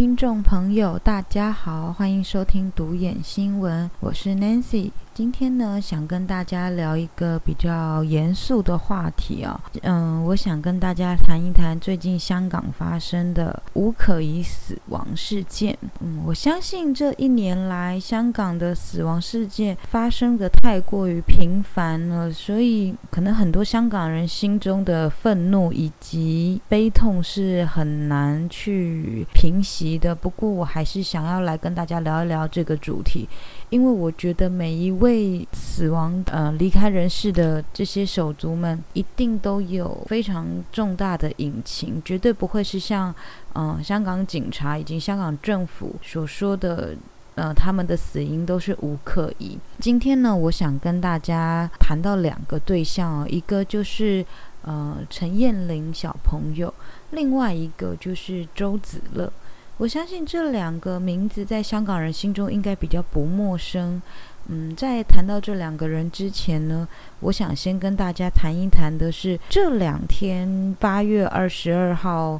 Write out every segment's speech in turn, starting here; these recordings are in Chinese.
听众朋友，大家好，欢迎收听独眼新闻，我是 Nancy。今天呢，想跟大家聊一个比较严肃的话题啊。嗯，我想跟大家谈一谈最近香港发生的无可疑死亡事件。嗯，我相信这一年来香港的死亡事件发生的太过于频繁了，所以可能很多香港人心中的愤怒以及悲痛是很难去平息的。不过，我还是想要来跟大家聊一聊这个主题。因为我觉得每一位死亡呃离开人世的这些手足们，一定都有非常重大的隐情，绝对不会是像嗯香港警察以及香港政府所说的，呃他们的死因都是无可疑。今天呢，我想跟大家谈到两个对象哦，一个就是呃陈燕玲小朋友，另外一个就是周子乐。我相信这两个名字在香港人心中应该比较不陌生。嗯，在谈到这两个人之前呢，我想先跟大家谈一谈的是这两天八月二十二号，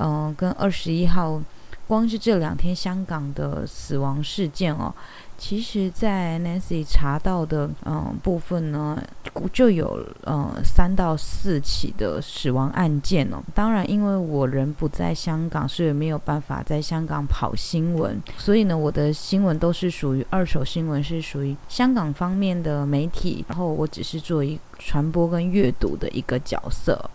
嗯，跟二十一号，光是这两天香港的死亡事件哦。其实，在 Nancy 查到的嗯部分呢，就有嗯三到四起的死亡案件哦。当然，因为我人不在香港，所以没有办法在香港跑新闻，所以呢，我的新闻都是属于二手新闻，是属于香港方面的媒体，然后我只是做一传播跟阅读的一个角色。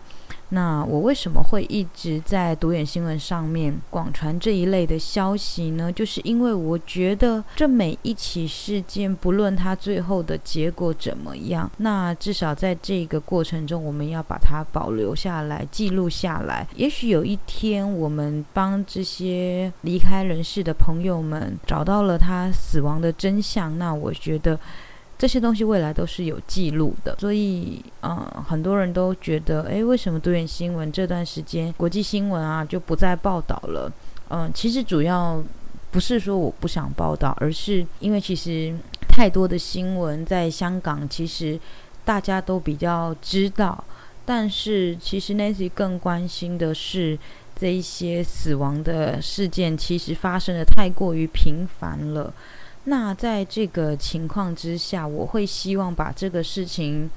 那我为什么会一直在独眼新闻上面广传这一类的消息呢？就是因为我觉得这每一起事件，不论它最后的结果怎么样，那至少在这个过程中，我们要把它保留下来、记录下来。也许有一天，我们帮这些离开人世的朋友们找到了他死亡的真相，那我觉得。这些东西未来都是有记录的，所以，嗯，很多人都觉得，诶，为什么多元新闻这段时间国际新闻啊就不再报道了？嗯，其实主要不是说我不想报道，而是因为其实太多的新闻在香港，其实大家都比较知道，但是其实 Nancy 更关心的是这一些死亡的事件，其实发生的太过于频繁了。那在这个情况之下，我会希望把这个事情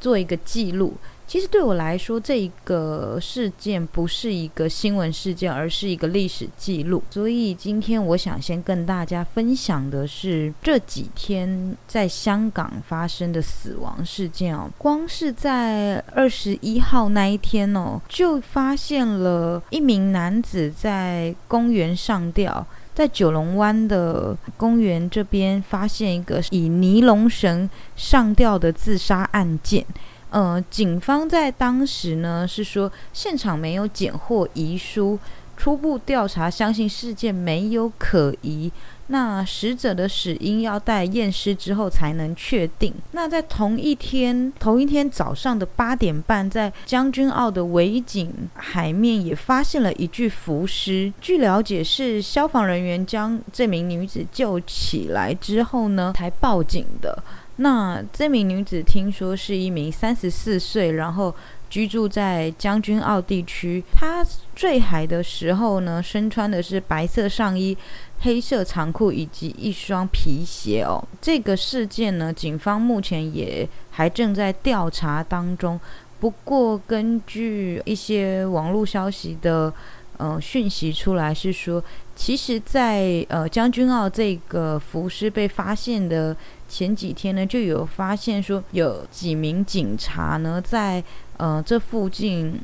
做一个记录。其实对我来说，这一个事件不是一个新闻事件，而是一个历史记录。所以今天我想先跟大家分享的是这几天在香港发生的死亡事件哦。光是在二十一号那一天哦，就发现了一名男子在公园上吊。在九龙湾的公园这边，发现一个以尼龙绳上吊的自杀案件。呃，警方在当时呢是说，现场没有检获遗书，初步调查相信事件没有可疑。那死者的死因要待验尸之后才能确定。那在同一天，同一天早上的八点半，在将军澳的维景海面也发现了一具浮尸。据了解，是消防人员将这名女子救起来之后呢，才报警的。那这名女子听说是一名三十四岁，然后居住在将军澳地区。她坠海的时候呢，身穿的是白色上衣。黑色长裤以及一双皮鞋哦。这个事件呢，警方目前也还正在调查当中。不过，根据一些网络消息的呃讯息出来，是说，其实，在呃将军澳这个浮尸被发现的前几天呢，就有发现说有几名警察呢在呃这附近。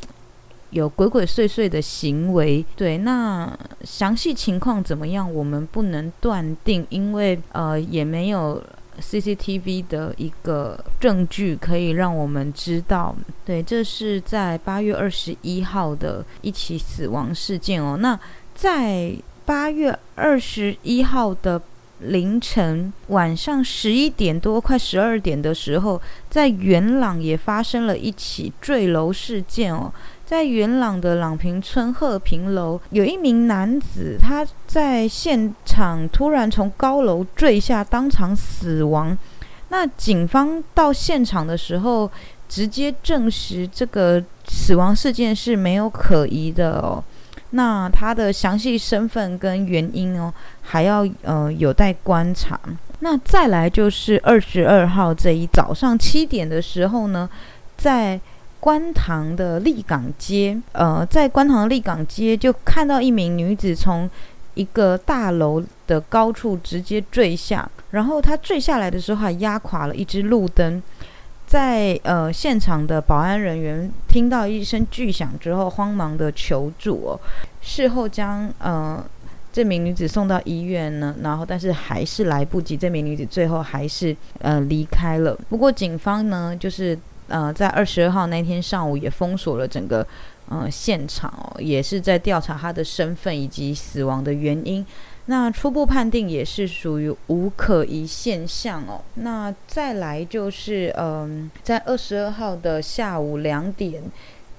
有鬼鬼祟祟的行为，对，那详细情况怎么样，我们不能断定，因为呃也没有 CCTV 的一个证据可以让我们知道。对，这是在八月二十一号的一起死亡事件哦。那在八月二十一号的凌晨晚上十一点多，快十二点的时候，在元朗也发生了一起坠楼事件哦。在元朗的朗平村鹤平楼，有一名男子，他在现场突然从高楼坠下，当场死亡。那警方到现场的时候，直接证实这个死亡事件是没有可疑的哦。那他的详细身份跟原因哦，还要呃有待观察。那再来就是二十二号这一早上七点的时候呢，在观塘的立港街，呃，在观塘的立港街就看到一名女子从一个大楼的高处直接坠下，然后她坠下来的时候还压垮了一只路灯。在呃现场的保安人员听到一声巨响之后，慌忙的求助哦。事后将呃这名女子送到医院呢，然后但是还是来不及，这名女子最后还是呃离开了。不过警方呢，就是呃在二十二号那天上午也封锁了整个呃现场哦，也是在调查她的身份以及死亡的原因。那初步判定也是属于无可疑现象哦。那再来就是，嗯，在二十二号的下午两点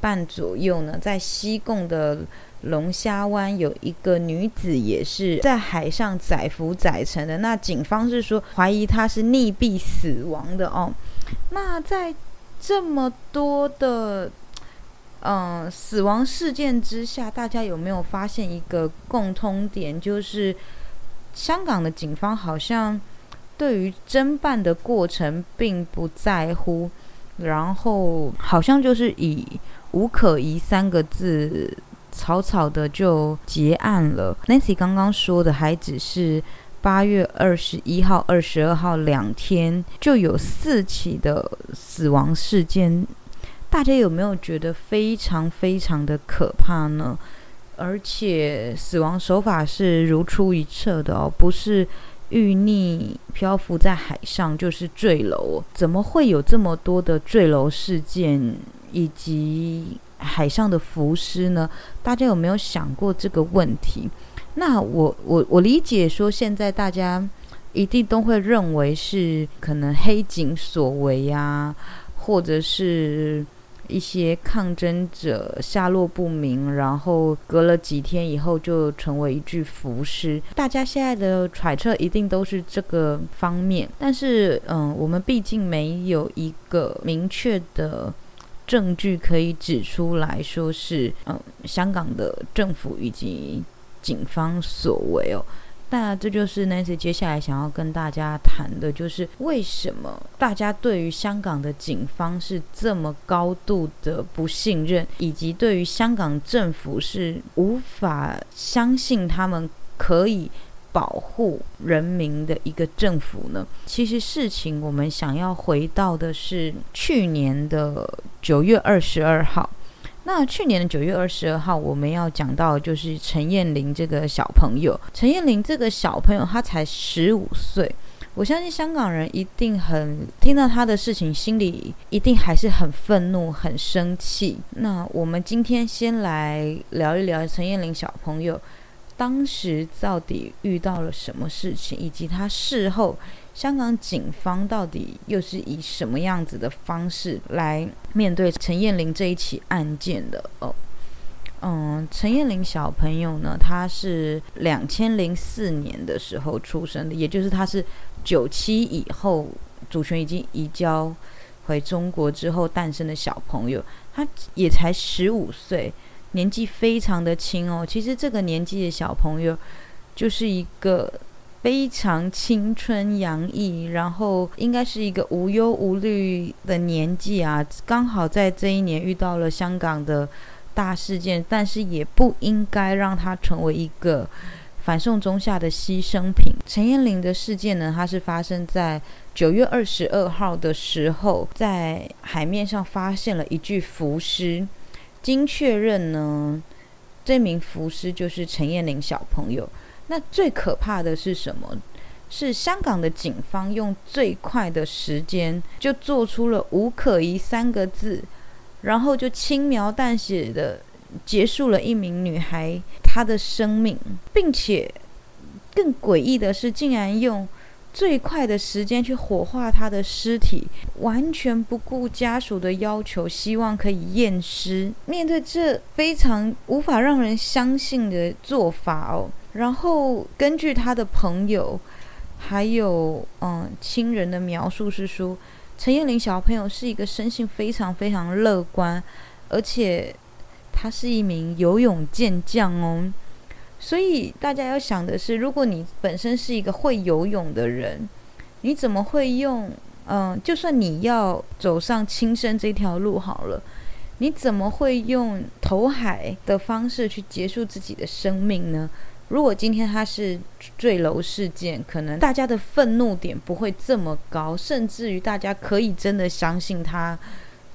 半左右呢，在西贡的龙虾湾有一个女子也是在海上载浮载沉的。那警方是说怀疑她是溺毙死亡的哦。那在这么多的。嗯，死亡事件之下，大家有没有发现一个共通点？就是香港的警方好像对于侦办的过程并不在乎，然后好像就是以“无可疑”三个字草草的就结案了。Nancy 刚刚说的还只是八月二十一号、二十二号两天就有四起的死亡事件。大家有没有觉得非常非常的可怕呢？而且死亡手法是如出一辙的哦，不是遇溺漂浮在海上，就是坠楼。怎么会有这么多的坠楼事件以及海上的浮尸呢？大家有没有想过这个问题？那我我我理解说，现在大家一定都会认为是可能黑警所为呀，或者是。一些抗争者下落不明，然后隔了几天以后就成为一具浮尸。大家现在的揣测一定都是这个方面，但是嗯，我们毕竟没有一个明确的证据可以指出来说是嗯香港的政府以及警方所为哦。那这就是 Nancy 接下来想要跟大家谈的，就是为什么大家对于香港的警方是这么高度的不信任，以及对于香港政府是无法相信他们可以保护人民的一个政府呢？其实事情我们想要回到的是去年的九月二十二号。那去年的九月二十二号，我们要讲到就是陈燕玲这个小朋友。陈燕玲这个小朋友，他才十五岁。我相信香港人一定很听到他的事情，心里一定还是很愤怒、很生气。那我们今天先来聊一聊陈燕玲小朋友当时到底遇到了什么事情，以及他事后。香港警方到底又是以什么样子的方式来面对陈燕玲这一起案件的？哦，嗯，陈燕玲小朋友呢，他是两千零四年的时候出生的，也就是他是九七以后主权已经移交回中国之后诞生的小朋友，他也才十五岁，年纪非常的轻哦。其实这个年纪的小朋友就是一个。非常青春洋溢，然后应该是一个无忧无虑的年纪啊，刚好在这一年遇到了香港的大事件，但是也不应该让他成为一个反送中下的牺牲品。陈彦玲的事件呢，它是发生在九月二十二号的时候，在海面上发现了一具浮尸，经确认呢，这名浮尸就是陈彦玲小朋友。那最可怕的是什么？是香港的警方用最快的时间就做出了“无可疑”三个字，然后就轻描淡写的结束了一名女孩她的生命，并且更诡异的是，竟然用最快的时间去火化她的尸体，完全不顾家属的要求，希望可以验尸。面对这非常无法让人相信的做法哦。然后根据他的朋友，还有嗯亲人的描述是说，陈彦玲小朋友是一个生性非常非常乐观，而且他是一名游泳健将哦。所以大家要想的是，如果你本身是一个会游泳的人，你怎么会用？嗯，就算你要走上轻生这条路好了，你怎么会用投海的方式去结束自己的生命呢？如果今天他是坠楼事件，可能大家的愤怒点不会这么高，甚至于大家可以真的相信他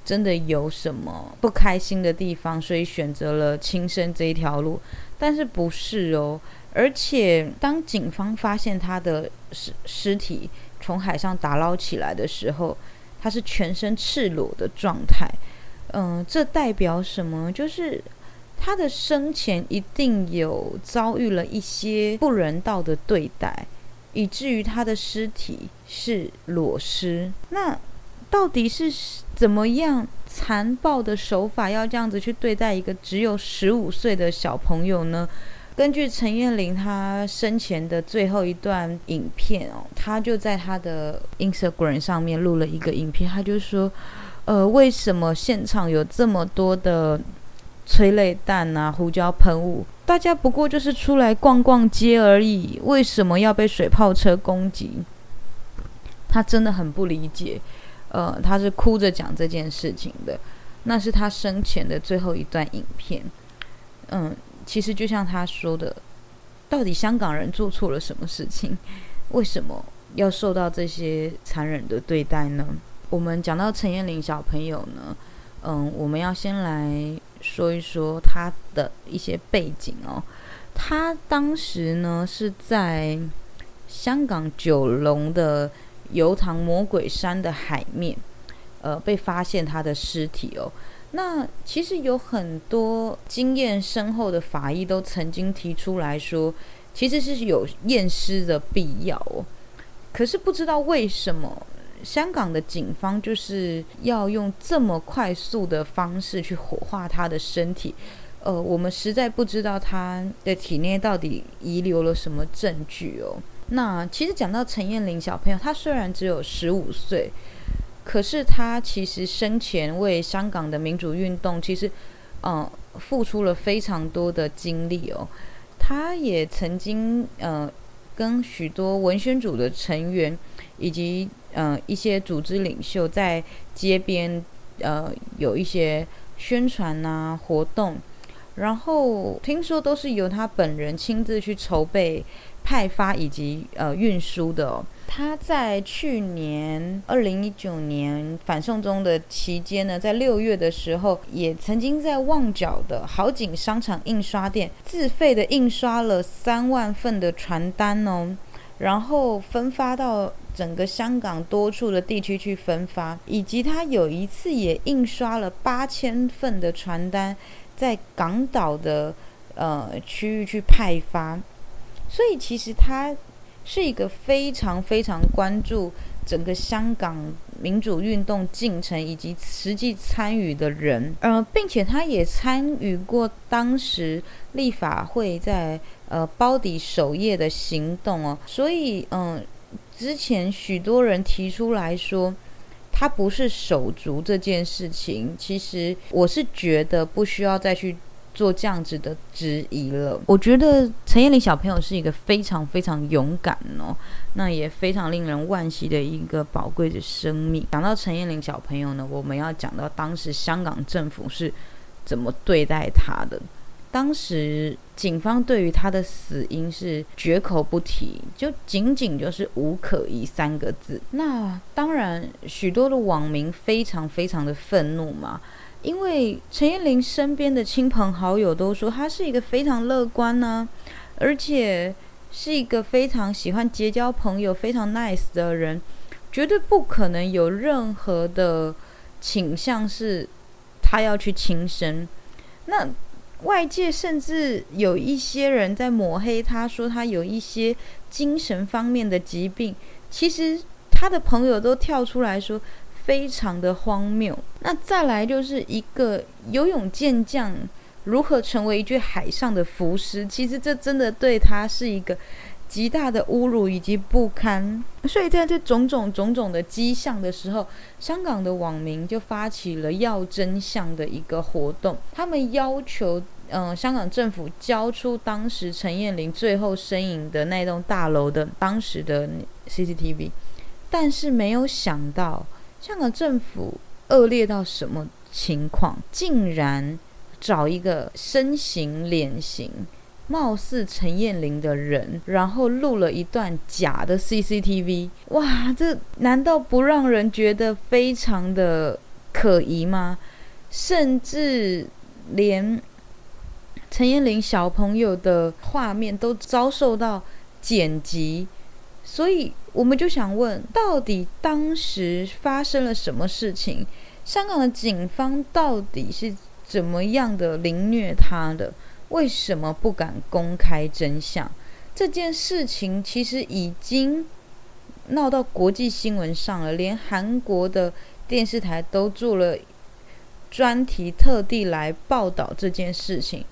真的有什么不开心的地方，所以选择了轻生这一条路。但是不是哦？而且当警方发现他的尸尸体从海上打捞起来的时候，他是全身赤裸的状态。嗯，这代表什么？就是他的生前一定有遭遇了一些不人道的对待，以至于他的尸体是裸尸。那到底是怎么样残暴的手法，要这样子去对待一个只有十五岁的小朋友呢？根据陈彦霖他生前的最后一段影片哦，他就在他的 Instagram 上面录了一个影片，他就说：“呃，为什么现场有这么多的催泪弹啊、胡椒喷雾？大家不过就是出来逛逛街而已，为什么要被水炮车攻击？”他真的很不理解。呃，他是哭着讲这件事情的，那是他生前的最后一段影片。嗯，其实就像他说的，到底香港人做错了什么事情？为什么要受到这些残忍的对待呢？我们讲到陈彦霖小朋友呢，嗯，我们要先来说一说他的一些背景哦。他当时呢是在香港九龙的。油塘魔鬼山的海面，呃，被发现他的尸体哦。那其实有很多经验深厚的法医都曾经提出来说，其实是有验尸的必要哦。可是不知道为什么，香港的警方就是要用这么快速的方式去火化他的身体。呃，我们实在不知道他的体内到底遗留了什么证据哦。那其实讲到陈彦霖小朋友，他虽然只有十五岁，可是他其实生前为香港的民主运动，其实嗯付出了非常多的精力哦。他也曾经呃跟许多文宣组的成员以及嗯一些组织领袖在街边呃有一些宣传呐活动，然后听说都是由他本人亲自去筹备。派发以及呃运输的，他在去年二零一九年反送中的期间呢，在六月的时候，也曾经在旺角的好景商场印刷店自费的印刷了三万份的传单哦，然后分发到整个香港多处的地区去分发，以及他有一次也印刷了八千份的传单，在港岛的呃区域去派发。所以其实他是一个非常非常关注整个香港民主运动进程以及实际参与的人，呃，并且他也参与过当时立法会在呃包底首页的行动哦。所以嗯，之前许多人提出来说他不是手足这件事情，其实我是觉得不需要再去。做这样子的质疑了，我觉得陈彦霖小朋友是一个非常非常勇敢哦，那也非常令人惋惜的一个宝贵的生命。讲到陈彦霖小朋友呢，我们要讲到当时香港政府是怎么对待他的。当时警方对于他的死因是绝口不提，就仅仅就是无可疑三个字。那当然，许多的网民非常非常的愤怒嘛。因为陈彦霖身边的亲朋好友都说他是一个非常乐观呢，而且是一个非常喜欢结交朋友、非常 nice 的人，绝对不可能有任何的倾向是他要去轻生。那外界甚至有一些人在抹黑他，说他有一些精神方面的疾病。其实他的朋友都跳出来说。非常的荒谬。那再来就是一个游泳健将如何成为一具海上的浮尸？其实这真的对他是一个极大的侮辱以及不堪。所以在这种种种种的迹象的时候，香港的网民就发起了要真相的一个活动，他们要求，嗯，香港政府交出当时陈燕玲最后身影的那栋大楼的当时的 CCTV，但是没有想到，香港政府恶劣到什么情况，竟然找一个身形脸型。貌似陈燕玲的人，然后录了一段假的 CCTV，哇，这难道不让人觉得非常的可疑吗？甚至连陈燕玲小朋友的画面都遭受到剪辑，所以我们就想问，到底当时发生了什么事情？香港的警方到底是怎么样的凌虐他的？为什么不敢公开真相？这件事情其实已经闹到国际新闻上了，连韩国的电视台都做了专题，特地来报道这件事情。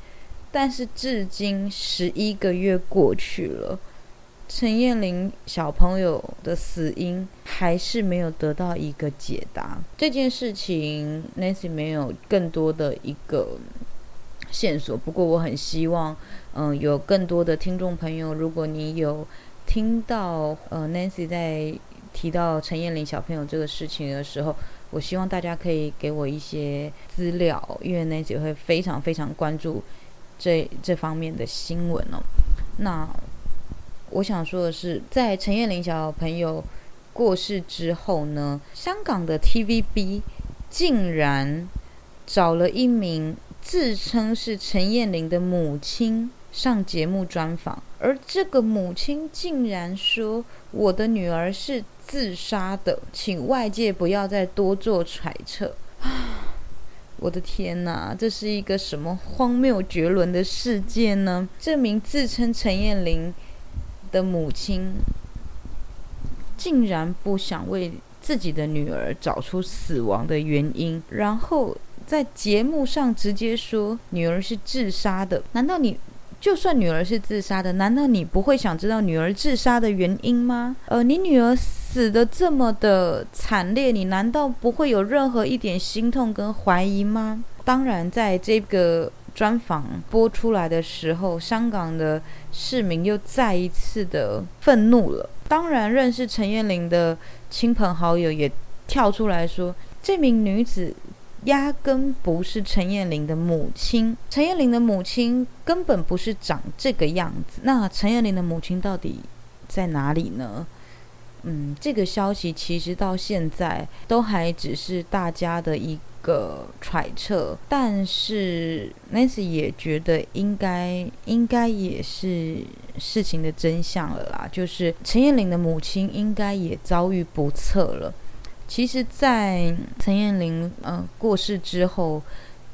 但是至今十一个月过去了，陈燕玲小朋友的死因还是没有得到一个解答。这件事情，Nancy 没有更多的一个。线索。不过我很希望，嗯，有更多的听众朋友，如果你有听到呃 Nancy 在提到陈燕玲小朋友这个事情的时候，我希望大家可以给我一些资料，因为 Nancy 会非常非常关注这这方面的新闻哦。那我想说的是，在陈燕玲小朋友过世之后呢，香港的 TVB 竟然找了一名。自称是陈燕玲的母亲上节目专访，而这个母亲竟然说：“我的女儿是自杀的，请外界不要再多做揣测。”，我的天哪，这是一个什么荒谬绝伦的事件呢？这名自称陈燕玲的母亲竟然不想为自己的女儿找出死亡的原因，然后。在节目上直接说女儿是自杀的，难道你就算女儿是自杀的，难道你不会想知道女儿自杀的原因吗？呃，你女儿死的这么的惨烈，你难道不会有任何一点心痛跟怀疑吗？当然，在这个专访播出来的时候，香港的市民又再一次的愤怒了。当然，认识陈燕玲的亲朋好友也跳出来说，这名女子。压根不是陈燕玲的母亲，陈燕玲的母亲根本不是长这个样子。那陈燕玲的母亲到底在哪里呢？嗯，这个消息其实到现在都还只是大家的一个揣测，但是 Nancy 也觉得应该应该也是事情的真相了啦，就是陈燕玲的母亲应该也遭遇不测了。其实，在陈燕玲呃过世之后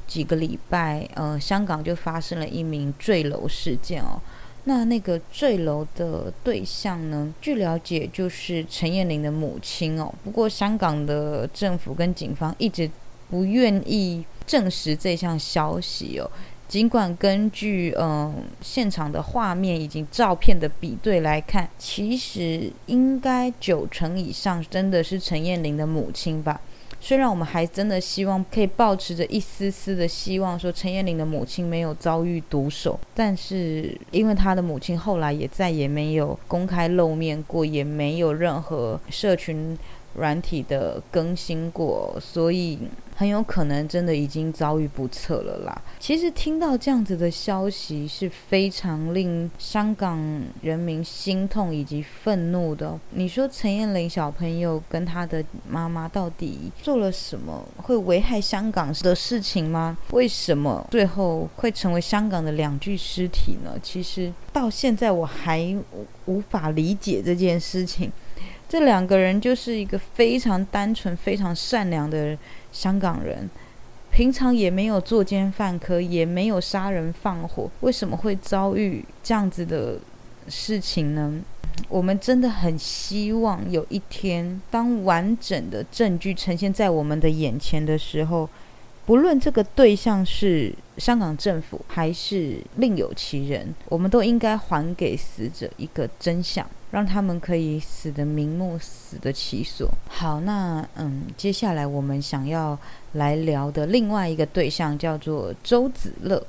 几个礼拜，呃，香港就发生了一名坠楼事件哦。那那个坠楼的对象呢，据了解就是陈燕玲的母亲哦。不过，香港的政府跟警方一直不愿意证实这项消息哦。尽管根据嗯现场的画面以及照片的比对来看，其实应该九成以上真的是陈燕玲的母亲吧。虽然我们还真的希望可以保持着一丝丝的希望，说陈燕玲的母亲没有遭遇毒手，但是因为她的母亲后来也再也没有公开露面过，也没有任何社群。软体的更新过，所以很有可能真的已经遭遇不测了啦。其实听到这样子的消息是非常令香港人民心痛以及愤怒的。你说陈燕玲小朋友跟他的妈妈到底做了什么会危害香港的事情吗？为什么最后会成为香港的两具尸体呢？其实到现在我还无法理解这件事情。这两个人就是一个非常单纯、非常善良的香港人，平常也没有作奸犯科，也没有杀人放火，为什么会遭遇这样子的事情呢？我们真的很希望有一天，当完整的证据呈现在我们的眼前的时候，不论这个对象是香港政府还是另有其人，我们都应该还给死者一个真相，让他们可以死得瞑目，死得其所。好，那嗯，接下来我们想要来聊的另外一个对象叫做周子乐。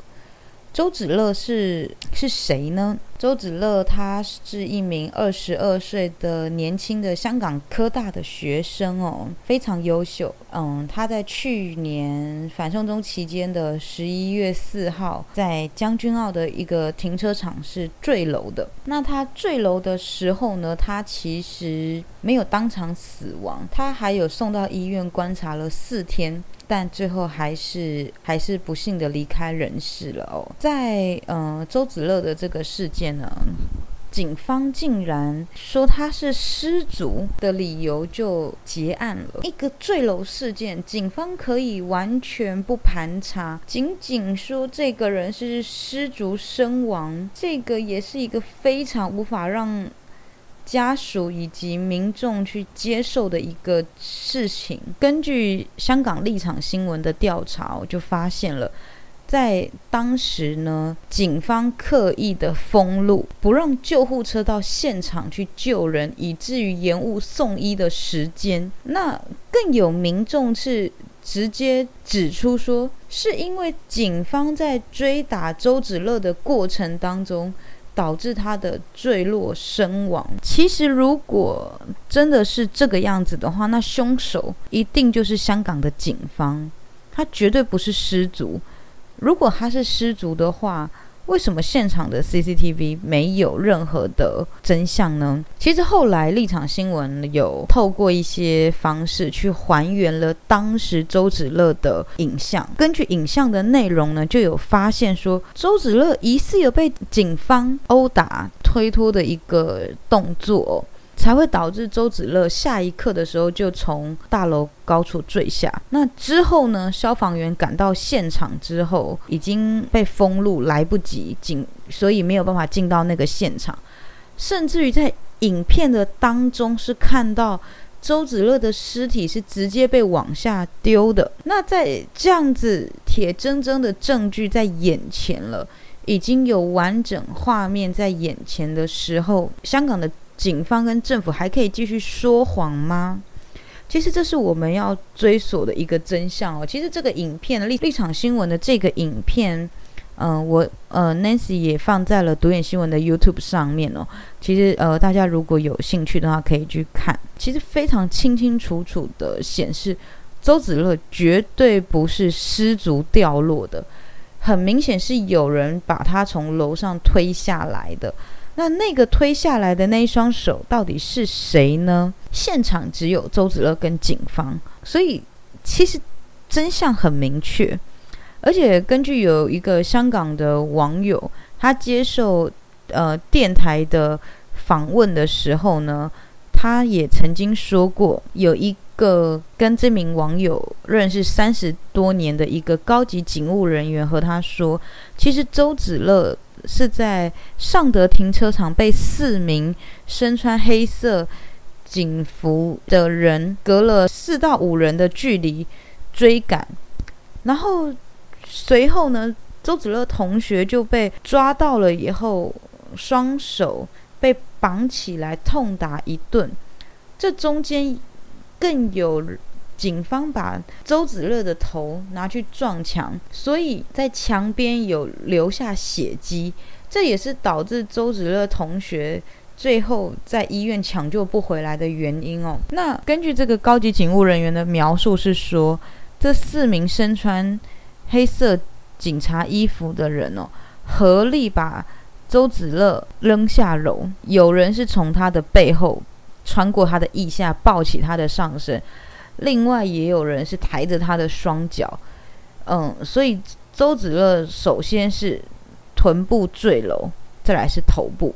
周子乐是是谁呢？周子乐他是一名二十二岁的年轻的香港科大的学生哦，非常优秀。嗯，他在去年反送中期间的十一月四号，在将军澳的一个停车场是坠楼的。那他坠楼的时候呢，他其实没有当场死亡，他还有送到医院观察了四天。但最后还是还是不幸的离开人世了哦。在嗯周子乐的这个事件呢，警方竟然说他是失足的理由就结案了。一个坠楼事件，警方可以完全不盘查，仅仅说这个人是失足身亡，这个也是一个非常无法让。家属以及民众去接受的一个事情。根据香港立场新闻的调查，我就发现了，在当时呢，警方刻意的封路，不让救护车到现场去救人，以至于延误送医的时间。那更有民众是直接指出说，是因为警方在追打周子乐的过程当中。导致他的坠落身亡。其实，如果真的是这个样子的话，那凶手一定就是香港的警方，他绝对不是失足。如果他是失足的话，为什么现场的 CCTV 没有任何的真相呢？其实后来立场新闻有透过一些方式去还原了当时周子乐的影像。根据影像的内容呢，就有发现说周子乐疑似有被警方殴打、推脱的一个动作。才会导致周子乐下一刻的时候就从大楼高处坠下。那之后呢？消防员赶到现场之后，已经被封路，来不及进，所以没有办法进到那个现场。甚至于在影片的当中是看到周子乐的尸体是直接被往下丢的。那在这样子铁铮铮的证据在眼前了，已经有完整画面在眼前的时候，香港的。警方跟政府还可以继续说谎吗？其实这是我们要追索的一个真相哦。其实这个影片立立场新闻的这个影片，嗯，我呃 Nancy 也放在了独眼新闻的 YouTube 上面哦。其实呃，大家如果有兴趣的话，可以去看。其实非常清清楚楚的显示，周子乐绝对不是失足掉落的，很明显是有人把他从楼上推下来的。那那个推下来的那一双手到底是谁呢？现场只有周子乐跟警方，所以其实真相很明确。而且根据有一个香港的网友，他接受呃电台的访问的时候呢，他也曾经说过，有一个跟这名网友认识三十多年的一个高级警务人员和他说，其实周子乐。是在尚德停车场被四名身穿黑色警服的人隔了四到五人的距离追赶，然后随后呢，周子乐同学就被抓到了以后，双手被绑起来痛打一顿，这中间更有。警方把周子乐的头拿去撞墙，所以在墙边有留下血迹，这也是导致周子乐同学最后在医院抢救不回来的原因哦。那根据这个高级警务人员的描述是说，这四名身穿黑色警察衣服的人哦，合力把周子乐扔下楼，有人是从他的背后穿过他的腋下抱起他的上身。另外也有人是抬着他的双脚，嗯，所以周子乐首先是臀部坠楼，再来是头部，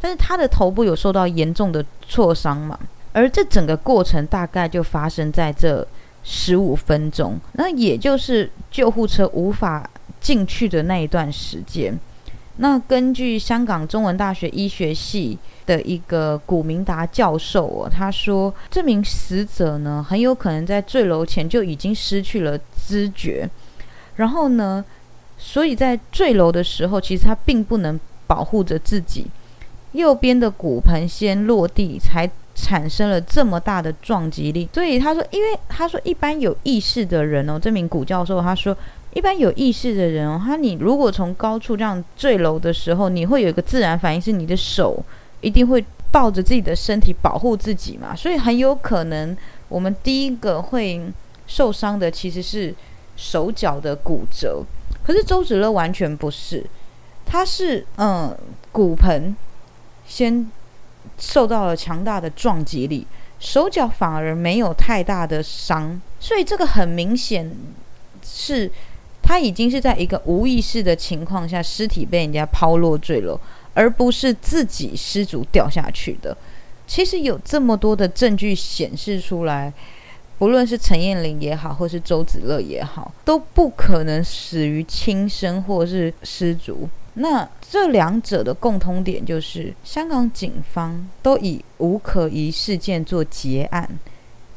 但是他的头部有受到严重的挫伤嘛？而这整个过程大概就发生在这十五分钟，那也就是救护车无法进去的那一段时间。那根据香港中文大学医学系。的一个古明达教授哦，他说这名死者呢，很有可能在坠楼前就已经失去了知觉，然后呢，所以在坠楼的时候，其实他并不能保护着自己。右边的骨盆先落地，才产生了这么大的撞击力。所以他说，因为他说一般有意识的人哦，这名古教授他说，一般有意识的人哦，他你如果从高处这样坠楼的时候，你会有一个自然反应，是你的手一定会抱着自己的身体保护自己嘛。所以很有可能，我们第一个会受伤的其实是手脚的骨折。可是周芷乐完全不是，他是嗯骨盆。先受到了强大的撞击力，手脚反而没有太大的伤，所以这个很明显是他已经是在一个无意识的情况下，尸体被人家抛落坠楼，而不是自己失足掉下去的。其实有这么多的证据显示出来，不论是陈燕玲也好，或是周子乐也好，都不可能死于轻生或是失足。那这两者的共通点就是，香港警方都以无可疑事件做结案，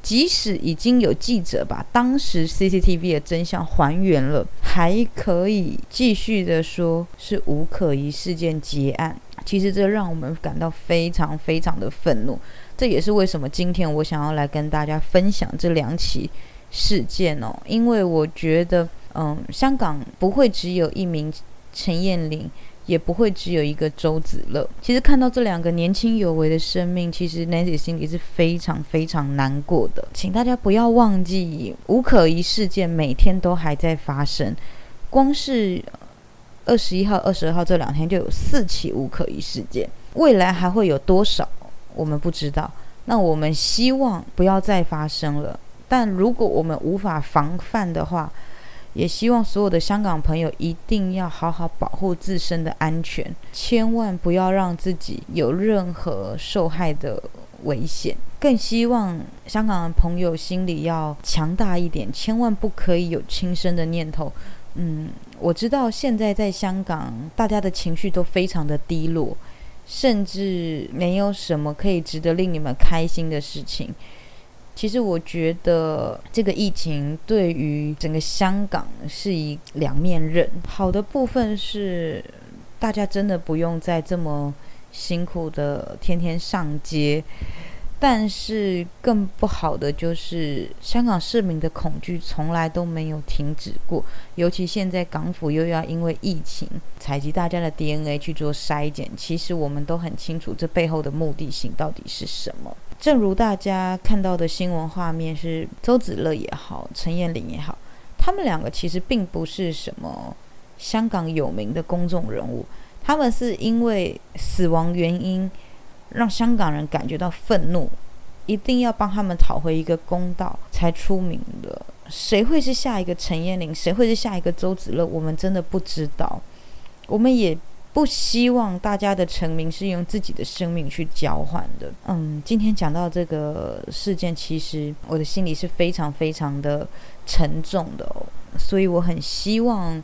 即使已经有记者把当时 CCTV 的真相还原了，还可以继续的说是无可疑事件结案。其实这让我们感到非常非常的愤怒。这也是为什么今天我想要来跟大家分享这两起事件哦，因为我觉得，嗯，香港不会只有一名。陈燕玲也不会只有一个周子乐。其实看到这两个年轻有为的生命，其实 Nancy 心里是非常非常难过的。请大家不要忘记，无可疑事件每天都还在发生。光是二十一号、二十二号这两天就有四起无可疑事件，未来还会有多少，我们不知道。那我们希望不要再发生了。但如果我们无法防范的话，也希望所有的香港朋友一定要好好保护自身的安全，千万不要让自己有任何受害的危险。更希望香港的朋友心里要强大一点，千万不可以有轻生的念头。嗯，我知道现在在香港，大家的情绪都非常的低落，甚至没有什么可以值得令你们开心的事情。其实我觉得这个疫情对于整个香港是一两面刃。好的部分是，大家真的不用再这么辛苦的天天上街。但是更不好的就是，香港市民的恐惧从来都没有停止过。尤其现在港府又要因为疫情采集大家的 DNA 去做筛检，其实我们都很清楚这背后的目的性到底是什么。正如大家看到的新闻画面是周子乐也好，陈彦霖也好，他们两个其实并不是什么香港有名的公众人物，他们是因为死亡原因。让香港人感觉到愤怒，一定要帮他们讨回一个公道才出名的。谁会是下一个陈彦玲？谁会是下一个周子乐？我们真的不知道。我们也不希望大家的成名是用自己的生命去交换的。嗯，今天讲到这个事件，其实我的心里是非常非常的沉重的，所以我很希望，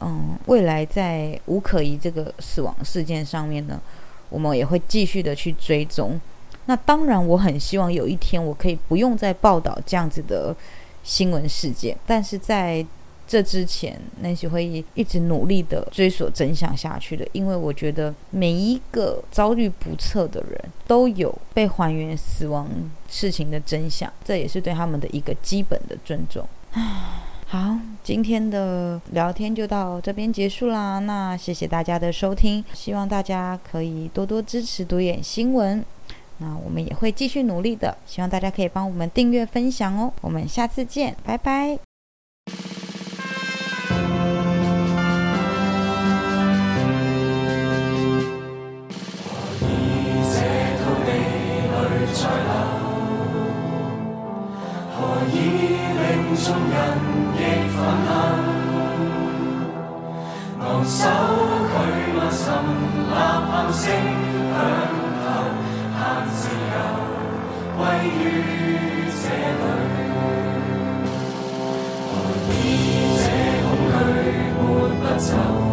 嗯，未来在吴可疑这个死亡事件上面呢。我们也会继续的去追踪。那当然，我很希望有一天我可以不用再报道这样子的新闻事件。但是在这之前，那些会一直努力的追索真相下去的，因为我觉得每一个遭遇不测的人都有被还原死亡事情的真相，这也是对他们的一个基本的尊重。好，今天的聊天就到这边结束啦。那谢谢大家的收听，希望大家可以多多支持独眼新闻。那我们也会继续努力的，希望大家可以帮我们订阅分享哦。我们下次见，拜拜。抹不